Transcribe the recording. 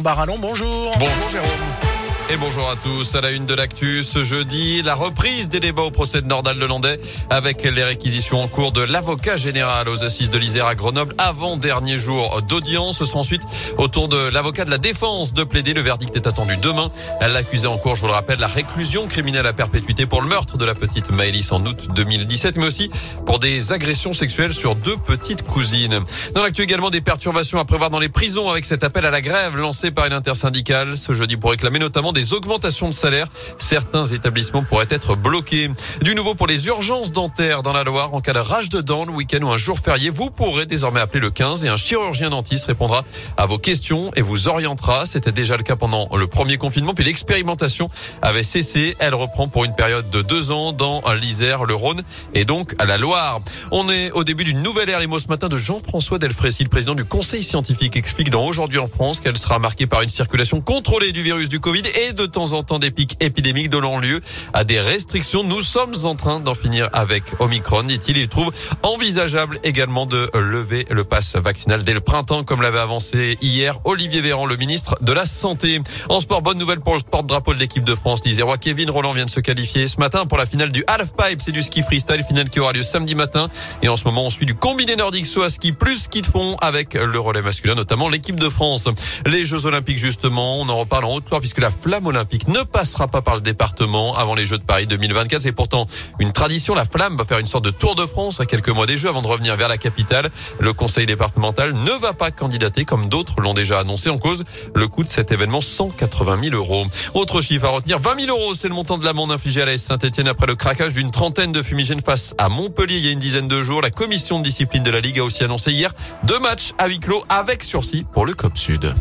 Barallon, bonjour. Bonjour Jérôme. Et bonjour à tous. À la une de l'actu, ce jeudi, la reprise des débats au procès de Nordal Lelandais avec les réquisitions en cours de l'avocat général aux assises de l'Isère à Grenoble avant dernier jour d'audience. Ce sera ensuite au tour de l'avocat de la défense de plaider. Le verdict est attendu demain. L'accusé en cours, je vous le rappelle, la réclusion criminelle à perpétuité pour le meurtre de la petite Maëlys en août 2017, mais aussi pour des agressions sexuelles sur deux petites cousines. Dans l'actu également, des perturbations à prévoir dans les prisons avec cet appel à la grève lancé par une intersyndicale ce jeudi pour réclamer notamment des augmentations de salaire. Certains établissements pourraient être bloqués. Du nouveau pour les urgences dentaires dans la Loire en cas de rage de dents le week-end ou un jour férié. Vous pourrez désormais appeler le 15 et un chirurgien dentiste répondra à vos questions et vous orientera. C'était déjà le cas pendant le premier confinement. Puis l'expérimentation avait cessé. Elle reprend pour une période de deux ans dans l'Isère, le Rhône et donc à la Loire. On est au début d'une nouvelle ère. Les mots ce matin de Jean-François Delfrécy, le président du Conseil scientifique, explique dans Aujourd'hui en France qu'elle sera marquée par une circulation contrôlée du virus du Covid et de temps en temps des pics épidémiques donnant lieu à des restrictions. Nous sommes en train d'en finir avec Omicron, dit-il. Il trouve envisageable également de lever le pass vaccinal dès le printemps, comme l'avait avancé hier Olivier Véran, le ministre de la Santé. En sport, bonne nouvelle pour le porte-drapeau de l'équipe de France. L'Isérois Kevin Roland vient de se qualifier ce matin pour la finale du half-pipe. C'est du ski freestyle, finale qui aura lieu samedi matin. Et en ce moment, on suit du combiné nordique soit ski plus ski de fond avec le relais masculin, notamment l'équipe de France. Les Jeux Olympiques, justement, on en reparle en haute puisque la flamme olympique ne passera pas par le département avant les Jeux de Paris 2024. C'est pourtant une tradition. La flamme va faire une sorte de tour de France à quelques mois des Jeux avant de revenir vers la capitale. Le conseil départemental ne va pas candidater comme d'autres l'ont déjà annoncé en cause le coût de cet événement 180 000 euros. Autre chiffre à retenir, 20 000 euros, c'est le montant de l'amende infligée à la Saint-Etienne après le craquage d'une trentaine de fumigènes face à Montpellier il y a une dizaine de jours. La commission de discipline de la Ligue a aussi annoncé hier deux matchs à huis clos avec sursis pour le COP Sud.